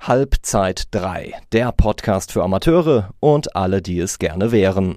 Halbzeit 3, der Podcast für Amateure und alle, die es gerne wären.